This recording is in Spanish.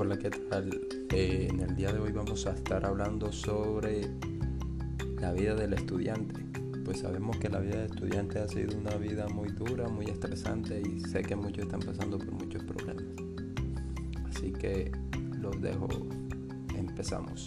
Hola, ¿qué tal? Eh, en el día de hoy vamos a estar hablando sobre la vida del estudiante. Pues sabemos que la vida del estudiante ha sido una vida muy dura, muy estresante y sé que muchos están pasando por muchos problemas. Así que los dejo, empezamos.